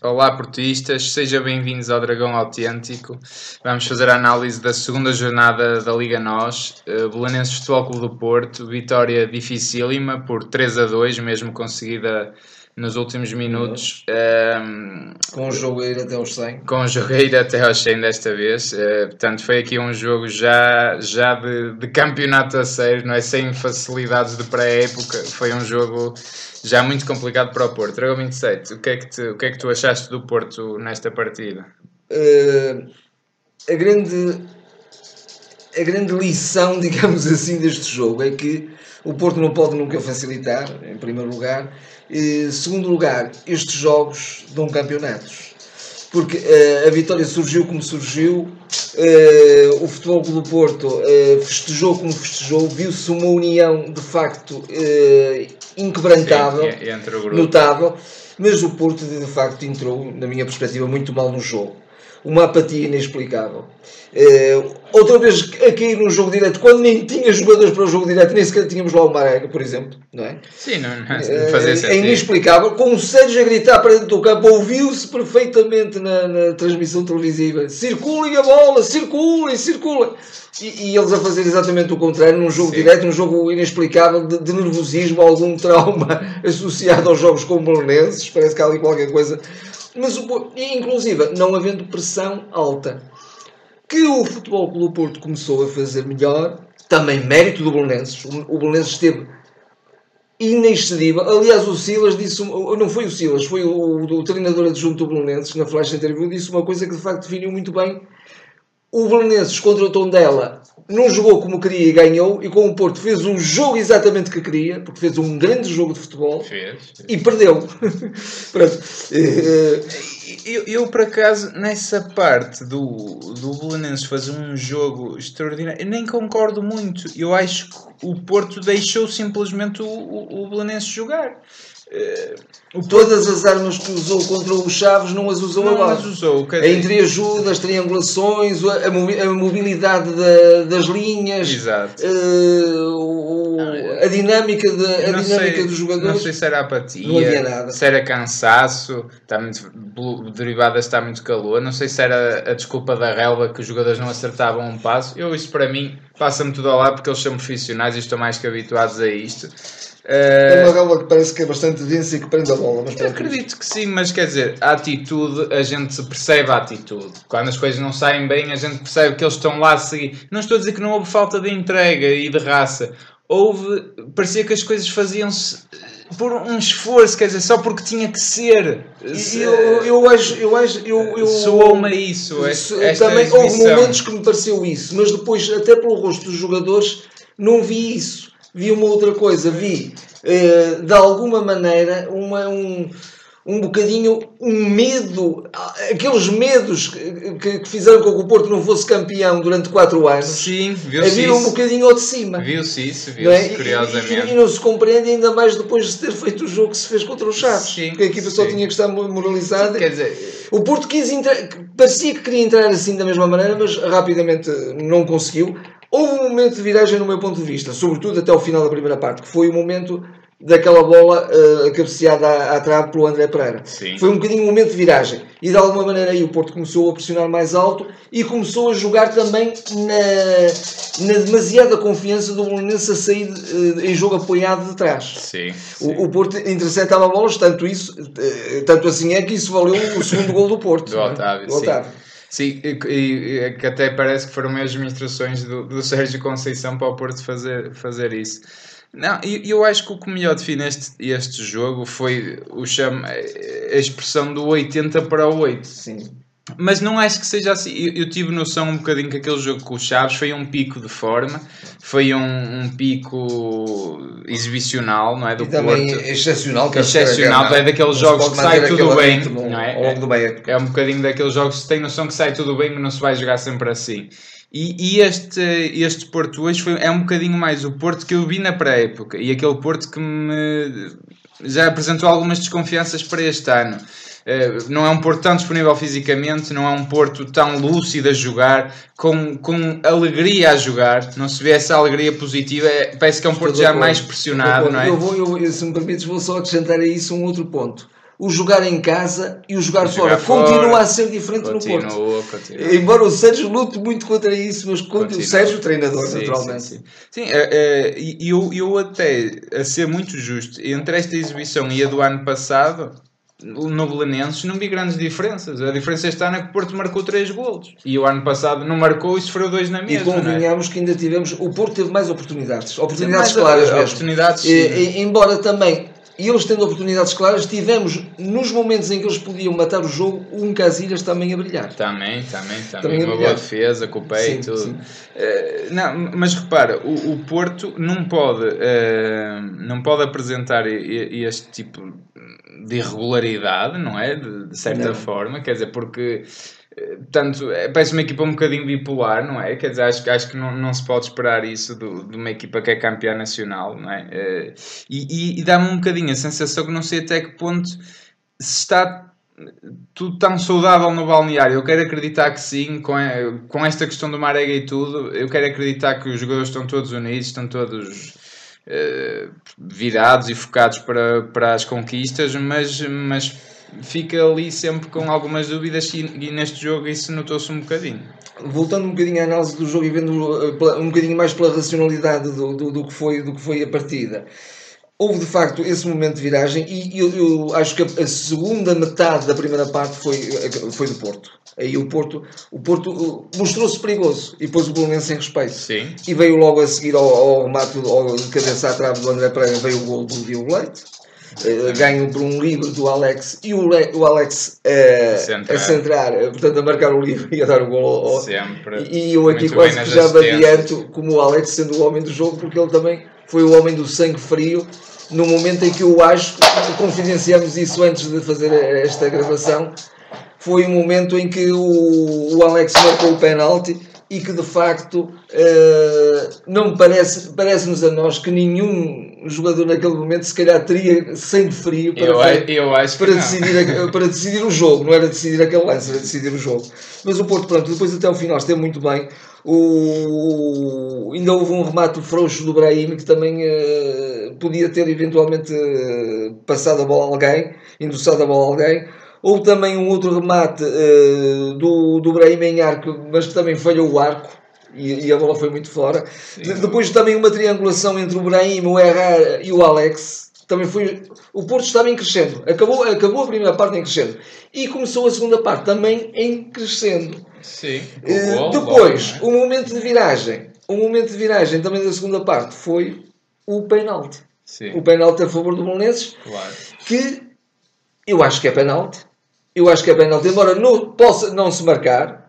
Olá, portistas, sejam bem-vindos ao Dragão Autêntico. Vamos fazer a análise da segunda jornada da Liga NOS. Uh, Belenenses Futebol Clube do Porto, vitória dificílima por 3 a 2, mesmo conseguida nos últimos minutos. Um, com o jogo a ir até aos 100. Com o jogo a ir até aos 100 desta vez. Uh, portanto, foi aqui um jogo já, já de, de campeonato a sério, não é? Sem facilidades de pré-época. Foi um jogo já muito complicado para o Porto. Dragão 27, o que, é que te, o que é que tu achaste do Porto nesta partida? Uh, a grande a grande lição, digamos assim, deste jogo é que o Porto não pode nunca facilitar, em primeiro lugar. E, segundo lugar, estes jogos dão campeonatos. Porque uh, a vitória surgiu como surgiu, uh, o Futebol do Porto uh, festejou como festejou, viu-se uma união de facto inquebrantável, Sim, notável, mas o Porto de facto entrou, na minha perspectiva, muito mal no jogo. Uma apatia inexplicável. Uh, outra vez a cair num jogo direto, quando nem tinha jogadores para o jogo direto, nem sequer tínhamos lá o Marega, por exemplo, não é? Sim, não, não, fazia uh, É inexplicável. Com o Sérgio a gritar para dentro do campo, ouviu-se perfeitamente na, na, transmissão televisiva: circulem a bola, circulem, circulem. E, e, eles a fazer exatamente o contrário, num jogo Sim. direto, num jogo inexplicável, de, de, nervosismo, algum trauma associado aos jogos com Belenenses, parece que há ali qualquer coisa. Mas, inclusive, não havendo pressão alta que o Futebol Clube Porto começou a fazer melhor, também mérito do Belenenses. O Belenenses esteve inexcedível. Aliás, o Silas disse, não foi o Silas, foi o, o treinador adjunto do Belenenses, na flash interview, disse uma coisa que de facto definiu muito bem. O Belenenses contra o Tondela não jogou como queria e ganhou, e com o Porto fez um jogo exatamente que queria, porque fez um grande jogo de futebol fez, fez. e perdeu. eu, eu, por acaso, nessa parte do, do Belenenses fazer um jogo extraordinário, eu nem concordo muito. Eu acho que o Porto deixou simplesmente o, o, o Belenenses jogar. Todas as armas que usou contra o Chaves não as usou não. As usou, a entreajuda, as triangulações, a, mobilidade da, das linhas, uh, a dinâmica, de, a dinâmica sei, dos jogadores. Não sei se era apatia, se era cansaço, está muito, derivadas está muito calor. Não sei se era a desculpa da relva que os jogadores não acertavam um passo. Eu, isso para mim, passa-me tudo ao lado porque eles são profissionais e estão mais que habituados a isto. É uma bola que parece que é bastante densa e que prende a bola. Mas eu acredito que sim, mas quer dizer, a atitude, a gente percebe a atitude. Quando as coisas não saem bem, a gente percebe que eles estão lá a seguir. Não estou a dizer que não houve falta de entrega e de raça. Houve, parecia que as coisas faziam-se por um esforço, quer dizer, só porque tinha que ser. Eu, eu acho, eu acho, eu, eu soou-me isso. Esta também exibição. houve momentos que me pareceu isso, mas depois, até pelo rosto dos jogadores, não vi isso vi uma outra coisa, vi uh, de alguma maneira uma, um, um bocadinho um medo, aqueles medos que, que, fizeram com que o Porto não fosse campeão durante 4 anos. Sim, viu-se Havia um bocadinho ao de cima. Viu-se isso, viu-se, é? curiosamente. E, e, não se compreende ainda mais depois de ter feito o jogo que se fez contra o Chaves. Sim, porque a equipa sim. só tinha que estar moralizada. Sim, quer dizer... O Porto quis entrar, parecia que queria entrar assim da mesma maneira, mas rapidamente não conseguiu. Houve um momento de viragem no meu ponto de vista, sobretudo até o final da primeira parte, que foi o momento daquela bola uh, cabeceada à, à trave pelo André Pereira. Sim. Foi um bocadinho um momento de viragem. E de alguma maneira aí o Porto começou a pressionar mais alto e começou a jogar também na, na demasiada confiança do Bolonense a sair uh, em jogo apoiado de trás. Sim, sim. O, o, Porto interceptava bolas, tanto, isso, uh, tanto assim é que isso valeu o segundo gol do Porto. do Otávio, do Otávio. Sim, e, e, que até parece que foram mesmo instruções do, do Sérgio Conceição para o Porto fazer, fazer isso. Não, eu, eu acho que o que melhor define este, este jogo foi o chama, a expressão do 80 para o 8. Sim. Mas não acho que seja assim. Eu, eu, tive noção um bocadinho que aquele jogo com os Chaves foi um pico de forma, foi um, um pico exibicional, não é? Do e também Porto. excepcional. Que excepcional, é daqueles jogos que sai tudo bem. Não é? Ao longo do meio. É um bocadinho daqueles jogos que tem noção que sai tudo bem, mas não se vai jogar sempre assim. E, e, este, este Porto hoje foi, é um bocadinho mais o Porto que eu vi na pré-época e aquele Porto que me já apresentou algumas desconfianças para este ano. Eh, não é um Porto tão disponível fisicamente, não é um Porto tão lúcido a jogar, com, com alegria a jogar, não se vê essa alegria positiva, é, parece que é um Porto já mais pressionado, não é? Eu vou, eu, se me permites, vou só acrescentar a isso um outro ponto. o jogar em casa e o jogar, jogar fora. fora, Continua a ser diferente no Porto. Continua, continua. Embora o Sérgio lute muito contra isso, mas contra o Continua. Sérgio, o treinador, Sim, naturalmente. Sim, sim. Sim, é, é, e eu, eu até, a ser muito justo, entre esta exibição e a do ano passado, no Belenenses não vi grandes diferenças. A diferença este ano é que o Porto marcou 3 golos. E o ano passado não marcou e sofreu 2 na E mesma. não é? convenhamos que ainda tivemos. O Porto teve mais oportunidades. Oportunidades mais, claras mesmo. oportunidades, E- e- embora também, e eles tendo oportunidades claras, tivemos nos momentos em que eles podiam matar o jogo, um Casilhas também a brilhar. Também, também, também. Também é uma boa defesa, com o peito. Sim, sim. Eh, não, mas repara, o, o Porto não pode, eh, não pode apresentar e- e- este tipo de irregularidade, não é? De, de certa Não. forma, quer dizer, porque. eh, Tanto, é, parece uma equipa um bocadinho bipolar, não é? Quer dizer, acho, acho que não, não se pode esperar isso do- de uma equipa que é campeã nacional, não é? Eh, E, e- e dá-me um bocadinho a sensação que não sei até que ponto se está tudo tão saudável no balneário. Eu quero acreditar que sim, com, a- com esta questão do Marega e tudo. Eu quero acreditar que os jogadores estão todos unidos, estão todos eh, virados e focados para, para as conquistas, mas, mas fica ali sempre com algumas dúvidas e, neste jogo isso notou-se um bocadinho. Voltando um bocadinho à análise do jogo e vendo eh, um bocadinho mais pela racionalidade do, do, do que foi, do que foi a partida. Houve de facto esse momento de viragem e eu, eu acho que a, segunda metade da primeira parte foi, foi do Porto. Aí o Porto, o Porto eh, mostrou-se perigoso e pôs o Bolonense em respeito. Sim. E veio logo a seguir ao, ao remate, ao cabeça à trave do André Pereira, veio o gol do Diogo Leite. Eh, ganho por um livre do Alex e o, Le- o Alex eh, Centrar. a centrar, eh, portanto a marcar o livre e a dar o gol ao, Sempre. e eu aqui Muito quase que já me adianto como o Alex sendo o homem do jogo, porque ele também foi o homem do sangue frio no momento em que eu acho confidenciamos isso antes de fazer esta gravação. Foi o momento em que o, o Alex marcou o penalti e que de facto eh, não parece, parece-nos a nós que nenhum jogador naquele momento se calhar teria sangue frio para, Eu, fazer- eu para decidir, para decidir o jogo, não era decidir aquele lance, era decidir o jogo. Mas o Porto, pronto, depois até ao final esteve muito bem. O... Ainda houve um remate frouxo do Brahim que também eh, podia ter eventualmente eh, passado a bola a alguém, endossado a bola a alguém. Houve também um outro remate eh, do, do Brahim em arco, mas que também falhou o arco. E, e a bola foi muito fora. De- depois também uma triangulação entre o Brahim, o Herrera e o Alex. Também foi. O Porto estava em crescendo. Acabou, acabou a primeira parte em crescendo. E começou a segunda parte também em crescendo. Sim. Eh, depois, logo, o momento de viragem. O momento de viragem também da segunda parte foi o penalti. é? O Sim, penalti a favor do Bolonenses, claro. que eu acho que é penalti. Eu acho que é penalti, embora não, possa não se marcar.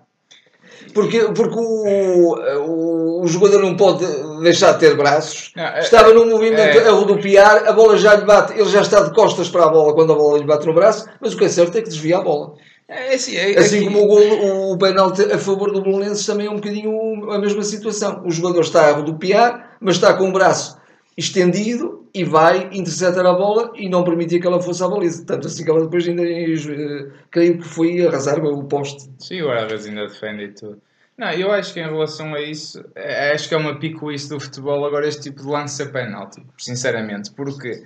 Porque, porque o, o, o jogador não pode deixar de ter braços. Não, é- Estava num movimento é- a rodopiar, a bola já lhe bate, ele já está de costas para a bola quando a bola lhe bate no braço, mas o que é certo é que desvia a bola. É, assim, é, Assim aqui- como o, gol, o penalti a favor do Bolonenses também é um bocadinho a mesma situação. O jogador está a rodopiar, mas está com o braço estendido e vai interceptar a bola e não permitir que ela fosse à baliza. Tanto assim que ela depois ainda, eh, creio que foi arrasar o poste. Sim, o Arras ainda defende e tudo. Não, eu acho que em relação a isso, é- acho que é uma picuice do futebol agora este tipo de lance a penalti, sinceramente, porque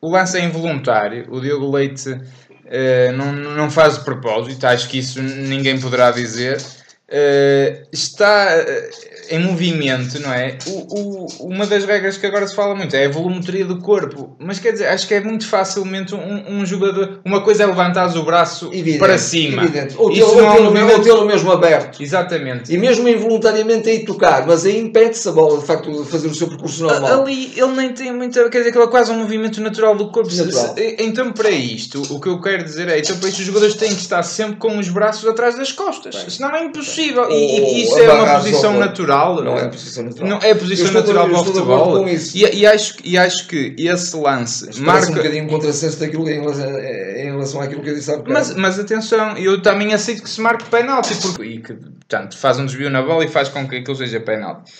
o lance é involuntário, o Diogo Leite eh, não, não faz de propósito, acho que isso ninguém poderá dizer. Eh, está eh, em movimento, não é? O, o- uma das regras que agora se fala muito é a volumetria do corpo, mas quer dizer, acho que é muito facilmente um, um jogador. Uma coisa é levantar o braço Evidente, para cima, evidente. Ou tê-lo é um ou tê-lo mesmo, movimento- aberto. Exatamente. E mesmo involuntariamente aí tocar, mas aí impede-se a bola de facto de fazer o seu percurso normal. Ali ele nem tem muita. Quer dizer, aquilo é quase um movimento natural do corpo. Natural. então, para isto, o que eu quero dizer é: então, para isto, os jogadores têm que estar sempre com os braços atrás das costas. Senão é impossível. E, e isso é uma posição corpo. Natural. Não é a posição natural. Não é a posição estou natural para o futebol. E, e acho, e acho que esse lance um marca. bocadinho um contrassenso daquilo em relação, em relação àquilo que eu disse há bocado. Mas, mas atenção, eu também aceito que se marque penalti porque, e que portanto, faz um desvio na bola e faz com que aquilo seja penalti.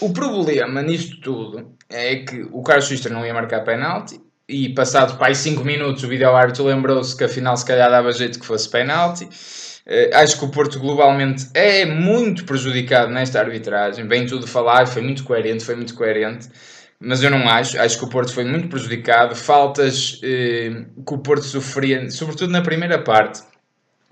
O problema nisto tudo é que o Carlos Schuster não ia marcar penalti e passado para aí 5 minutos o vídeo árbitro lembrou-se que afinal se calhar dava jeito que fosse penalti. Eh, acho que o Porto globalmente é muito prejudicado nesta arbitragem, bem tudo falar, foi muito coerente, foi muito coerente. mas eu não acho. Acho que o Porto foi muito prejudicado. Faltas eh, que o Porto sofria, sobretudo na primeira parte,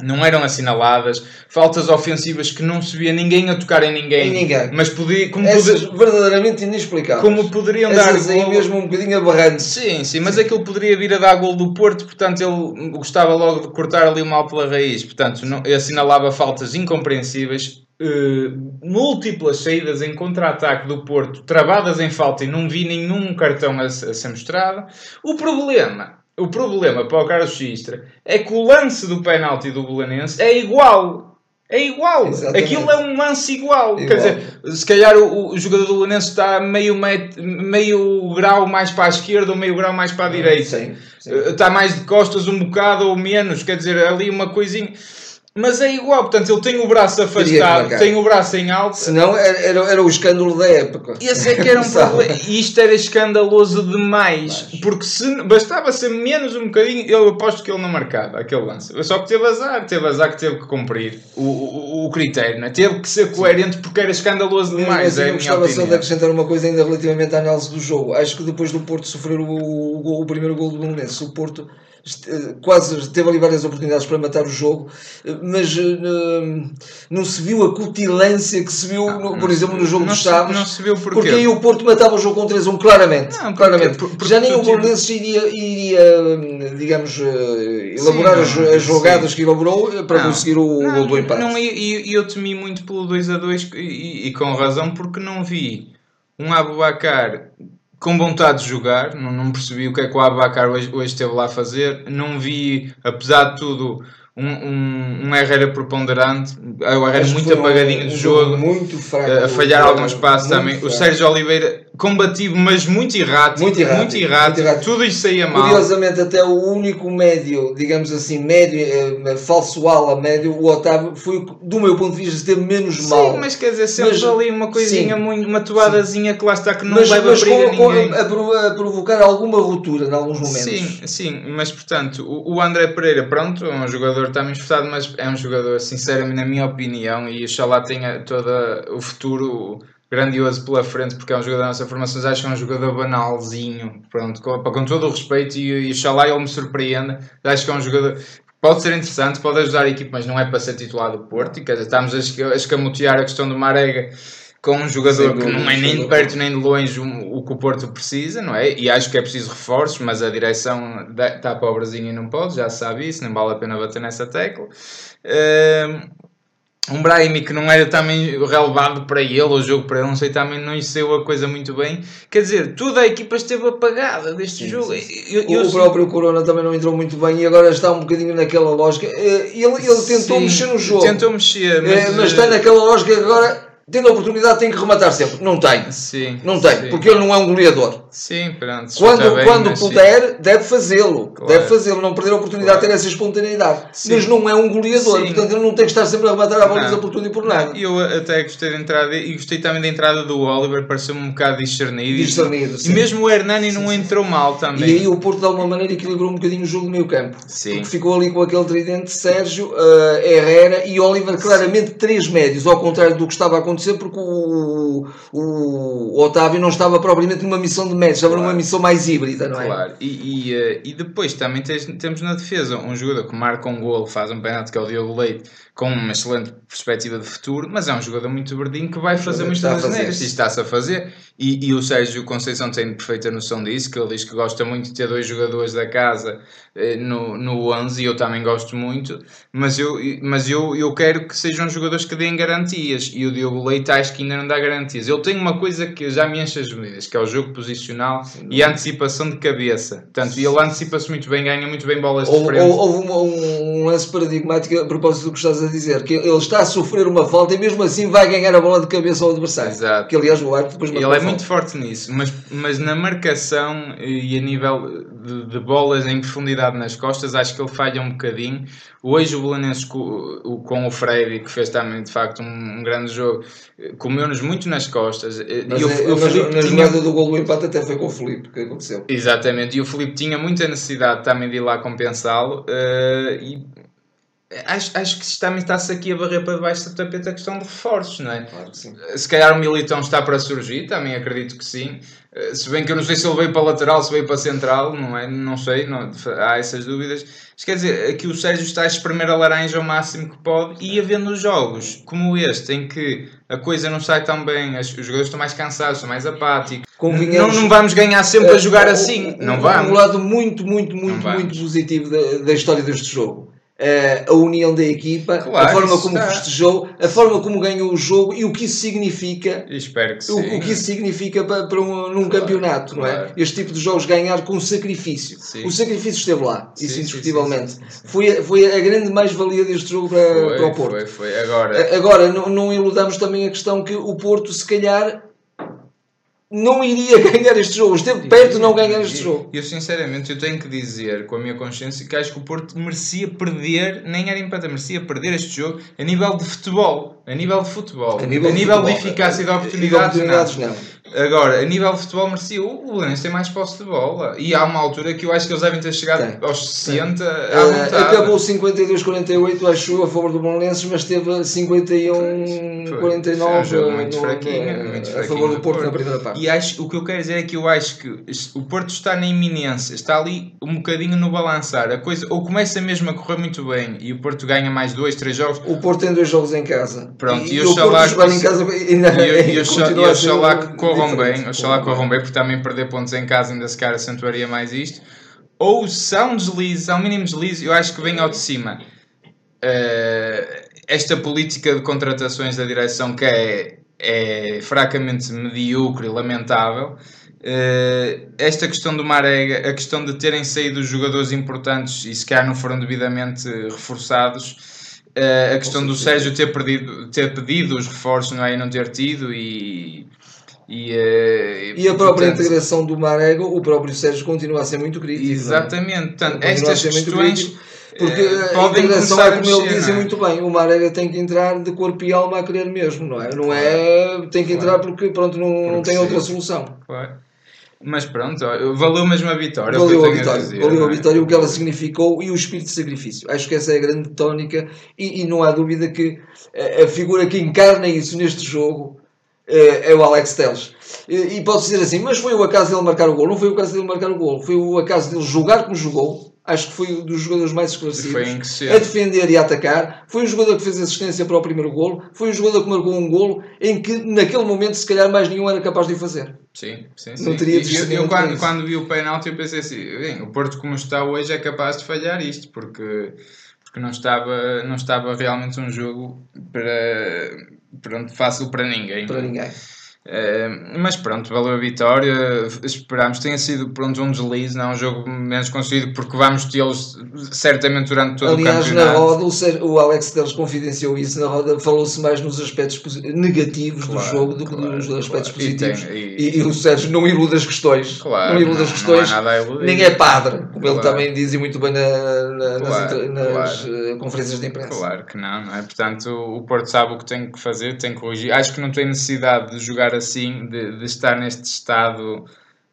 não eram assinaladas. Faltas ofensivas que não se via ninguém a tocar em ninguém. Em ninguém. Mas podia, como, Essas poder- verdadeiramente inexplicáveis. como poderiam dar Essas aí golo- mesmo um bocadinho aberrantes. Sim, sim, mas aquilo poderia vir a dar gol do Porto, portanto ele gostava logo de cortar ali o mal pela raiz, portanto não, assinalava faltas incompreensíveis, eh, múltiplas saídas em contra-ataque do Porto, travadas em falta e não vi nenhum cartão a, a ser mostrado. O problema, o problema para o Carlos Xistra é que o lance do penalti do Belenense é igual. É igual. Exatamente. Aquilo é um lance igual. Quer Igual. dizer, se calhar o, o jogador do Belenense está meio, met- meio grau mais para a esquerda ou meio grau mais para a direita. Sim, sim. Eh, Está mais de costas um bocado ou menos, quer dizer, ali uma coisinha. Mas é igual, portanto, ele tem o braço afastado, tem o braço em alto. Senão era, era, era o escândalo da época. Esse é que era um problema. E isto era escandaloso demais. Porque se bastava ser menos um bocadinho, eu aposto que ele não marcava aquele lance. Só que teve azar, teve azar que teve que cumprir o, o, o critério, não é? teve que ser coerente porque era escandaloso demais. Mas é eu gostava só de acrescentar uma coisa ainda relativamente à análise do jogo. Acho que depois do Porto sofrer o, o, o primeiro gol do Belenenses, o Porto quase teve ali várias oportunidades para matar o jogo, eh, mas eh, não- não se viu a cutilância que se viu, no- por exemplo, no jogo não dos Chaves. não se viu porquê. Porque aí o Porto matava o jogo com 3-1 claramente. Não, porque- claramente. por- porque Já nem o Belenenses iria, iria, digamos, eh, elaborar não, as, as sim. jogadas que elaborou eh, para Não, conseguir o não, gol do empate. Não, e, e eu temi muito pelo 2 a 2 e, e- e com razão, porque não vi um Abubacar com vontade de jogar, não, não percebi o que é que o Abubacar hoje, hoje esteve lá a fazer, não vi, apesar de tudo, um, um, um Herrera preponderante, o Herrera muito apagadinho um de jogo, muito fraco. a falhar Muito alguns passos fraco. também. O Sérgio Oliveira combativo, mas muito errático, Muito errático, muito errático, muito errático. tudo isso saía mal. Curiosamente, até o único médio, digamos assim, médio, eh, falso ala médio, o Otávio, foi, do meu ponto de vista, esteve menos Sim, mal. mas quer dizer, sempre Mas- ali uma coisinha sim. muito, uma toadazinha que lá está que não mas, leva mas briga a com, ninguém. a, a provocar alguma ruptura em alguns momentos. Sim, sim, mas portanto, o, o André Pereira, pronto, é um jogador também esforçado, mas é um jogador, sinceramente, na minha opinião, e oxalá tenha todo o futuro grandioso pela frente, porque é um jogador da nossa formação, mas acho que é um jogador banalzinho, pronto, com, com todo o respeito, e, e oxalá ele me surpreenda, acho que é um jogador. Pode ser interessante, pode ajudar a equipe, mas não é para ser titular do Porto. E, quer dizer, estamos a escamotear a questão do Marega com um jogador que não é nem de perto nem de longe o, que o Porto precisa, não é? E acho que é preciso reforços, mas a direção está pobrezinha e não pode, já sabe isso, nem vale a pena bater nessa tecla. Ehm, um Brahimi que não era também relevado para ele, o jogo para ele, não sei, também não saiu a coisa muito bem. Quer dizer, toda a equipa esteve apagada deste Sim, jogo. sim, Eu- O, eu- próprio Corona também não entrou muito bem e agora está um bocadinho naquela lógica. Eh, Ele, ele tentou Sim, mexer no jogo, Tentou mexer, Eh, mas, mas está naquela lógica que agora, tendo a oportunidade, tem que rematar sempre. Não tem. Sim, Não tem, sim. porque ele não é um goleador. Sim, pronto. Quando, bem, quando puder, deve fazê-lo. Claro. Deve fazê-lo, não perder a oportunidade Claro. de ter essa espontaneidade. Sim. Mas não é um goleador, Sim. portanto ele não tem que estar sempre a rematar a por tudo e por nada. Eu até gostei da entrada e gostei também da entrada do Oliver, pareceu-me um bocado discernido. Discernido, e sim. mesmo o Hernani não entrou mal também. E aí o Porto de alguma maneira equilibrou um bocadinho o jogo do meio campo. Sim. Porque ficou ali com aquele tridente Sérgio, eh, Herrera e Oliver, claramente três médios, ao contrário do que estava a acontecer, porque o, o, Otávio não estava propriamente numa missão de médios, estava Claro. numa missão mais híbrida, não é? Claro, e, e, eh, e depois também tens- temos na defesa um jogador que marca um golo, faz um penalti que é o Diogo Leite, com uma excelente perspectiva de futuro, mas é um jogador muito verdinho que vai fazer muitas está a fazer. asneiras e está-se a fazer. E, e o Sérgio Conceição tem perfeita noção disso, que ele diz que gosta muito de ter dois jogadores da casa eh, no, no 11 e eu também gosto muito, mas, eu, mas eu, eu quero que sejam jogadores que deem garantias e o Diogo Leite acho que ainda não dá garantias. Ele tem uma coisa que já me enche as medidas, que é o jogo posicional e a antecipação de cabeça. Portanto, ele antecipa-se muito bem, ganha muito bem bolas de Houve, frente. houve um, um lance paradigmático a propósito do que estás a dizer, que ele está a sofrer uma falta e mesmo assim vai ganhar a bola de cabeça ao adversário. Exato. Que aliás o árbitro depois Ele é a muito falta. forte nisso, mas, mas na marcação e a nível de, de bolas em profundidade nas costas, acho que ele falha um bocadinho. Hoje o Belenenses com, o- com o Freire, que fez também de facto um, um grande jogo, comeu-nos muito nas costas. Mas, E o- é- o mas na tinha- jogada do gol do empate até foi com o Felipe que aconteceu. Exatamente, e o Filipe tinha muita necessidade também de ir lá compensá-lo. e Acho, acho que também está-se aqui a barrer para debaixo do tapete a questão de reforços, não é? Claro que sim. Se calhar o Militão está para surgir, também acredito que sim. Eh, Se bem que eu não sei se ele veio para lateral, se veio para central, não é? Não sei, não, há essas dúvidas. Mas quer dizer, aqui o Sérgio está a espremer a laranja ao máximo que pode e havendo jogos como este, em que a coisa não sai tão bem, as- os jogadores estão mais cansados, estão mais apáticos. Não, não vamos ganhar sempre a Eh, jogar um- assim, não um- vamos. Um lado muito, muito, muito, muito positivo da, da história deste jogo. Eh, a união da equipa, Claro, a forma como está. festejou, a forma como ganhou o jogo e o que isso significa Espero que sim. o, o que isso significa para, para um, num campeonato, não é? claro. Este tipo de jogos ganhar com sacrifício. Sim. O sacrifício esteve lá, Sim, isso indiscutivelmente. sim. Foi, a- foi a grande mais-valia deste jogo para, Foi, para o Porto. foi, foi. Agora, Agora, não, não iludamos também a questão que o Porto, se calhar, não iria ganhar este jogo. Esteve perto de não ganhar este jogo. Eu sinceramente eu tenho que dizer com a minha consciência que acho que o Porto merecia perder, nem era empate, merecia perder este jogo a nível de futebol. A nível de futebol. A nível, de, futebol, eficácia e de oportunidades. de oportunidades, não. não. Agora, a nível de futebol merecia. O o Belenenses tem mais posse de bola. E há uma altura que eu acho que eles devem ter chegado Tem. aos 60 à Eh, acabou 52-48, acho eu, a favor do Bolonenses, mas teve 51-49 Foi um jogo muito fraquinho, muito a fraquinho favor do do Porto na Porto. primeira parte. E acho, o que eu quero dizer é que eu acho que o Porto está na iminência, está ali um bocadinho no balançar. A coisa ou começa mesmo a correr muito bem e o Porto ganha mais dois, três jogos. O Porto tem dois jogos em casa. Pronto, e, e o oxalá que em casa ainda E, e, e oxalá que corram diferente. bem, oxalá corram bem, porque também perder pontos em casa ainda se calhar acentuaria mais isto. Ou se há um deslize, há um mínimo deslize, eu acho que vem ao de cima. Eh, esta política de contratações da direção que é, é fracamente medíocre e lamentável. Eh, esta questão do Marega, a questão de terem saído jogadores importantes e se calhar não foram devidamente reforçados, eh, a questão do Sérgio ter, perdido, ter pedido os reforços não é? e não ter tido e, e, eh, E a própria portanto, integração do Marego, o próprio Sérgio continua a ser muito crítico. não é? Exatamente, portanto, estas questões crítico, Porque eh, a integração é como ele não é? muito bem, o Marega tem que entrar de corpo e alma a querer mesmo, não é? Não é tem que entrar porque pronto, não, não Porque tem sim. outra solução. Claro. Mas pronto, valeu mesmo a vitória. é Valeu a vitória, dizer, valeu não a é? vitória, o que ela significou e o espírito de sacrifício. Acho que essa é a grande tónica e, e não há dúvida que a, a figura que encarna isso neste jogo eh, é o Alex Telles. E, e pode-se dizer assim, mas foi o acaso dele marcar o gol? Não foi o acaso dele marcar o gol, foi o acaso dele jogar como jogou. Acho que foi um dos jogadores mais esclarecidos a defender e a atacar. Foi o jogador que fez assistência para o primeiro golo. Foi o jogador que marcou um golo em que naquele momento se calhar mais nenhum era capaz de o fazer. Sim, sim, Não sim. teria E eu, eu quando, quando vi o penalti eu pensei assim, bem, o Porto como está hoje é capaz de falhar isto, porque, porque não, estava, não estava realmente um jogo para, pronto, fácil para ninguém. Para ninguém. Eh, mas pronto, valeu a vitória. Esperámos tenha sido pronto, um deslize, não um jogo menos conseguido, porque vamos tê-los certamente durante todo Aliás, o na campeonato. roda, o, Ser- o Alex Teles confidenciou isso. Na roda falou-se mais nos aspectos negativos Claro, do jogo do que claro, nos aspectos claro. E tem- positivos. e- E, e o Sérgio não ilude as questões. Não ilude não- as questões. nem é padre, como ele também dizia muito bem na- na- nas, nas, eh, conferências de imprensa. Claro que não, não é? Portanto, o Porto sabe o que tem que fazer, tem que corrigir. Acho que não tem necessidade de jogar assim, de, de estar neste estado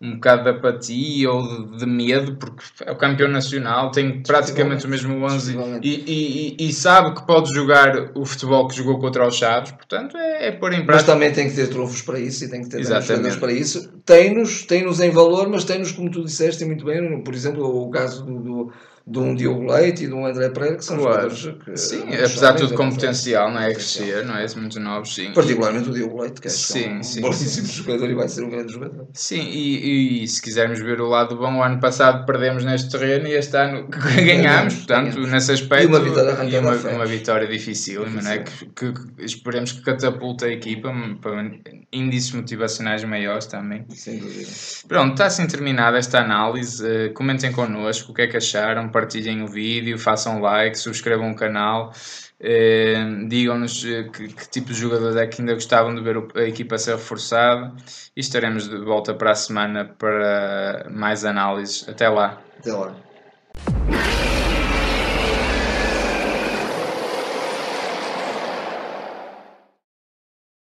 um bocado de apatia ou de, de medo, porque é o campeão nacional, tem praticamente o mesmo 11 Discutivelmente. e, e, e- sabe que pode jogar o futebol que jogou contra os Chaves, portanto, é, é pôr em Mas prática. também tem que ter trunfos para isso e tem que ter jogadores para isso. Tem-nos, tem-nos em valor, mas tem-nos, como tu disseste, muito bem, por exemplo, o caso do, do, de um Diogo Leite e de um André Pereira, que são Claro. jogadores que. Sim, muito apesar de tudo com é potencial, não é? A crescer, não é? Muito novos, sim. Particularmente o Diogo Leite, que é Sim, um sim, belíssimo sim. jogador e vai ser um grande jogador. Sim, e, e se quisermos ver o lado bom, o ano passado perdemos neste terreno e este ano ganhámos, portanto, ganhamos. nesse aspecto. E uma vitória e uma, uma vitória dificílima, não é? Que, que- que esperemos que catapulte a equipa para índices motivacionais maiores também. Sem dúvida. Pronto, está assim terminada esta análise. Eh, comentem connosco o que é que acharam, partilhem o vídeo, façam like, subscrevam o canal. eh, Digam-nos eh, que, que tipo de jogadores é que ainda gostavam de ver a equipa ser reforçada e estaremos de volta para a semana para mais análises. Até lá. Até lá.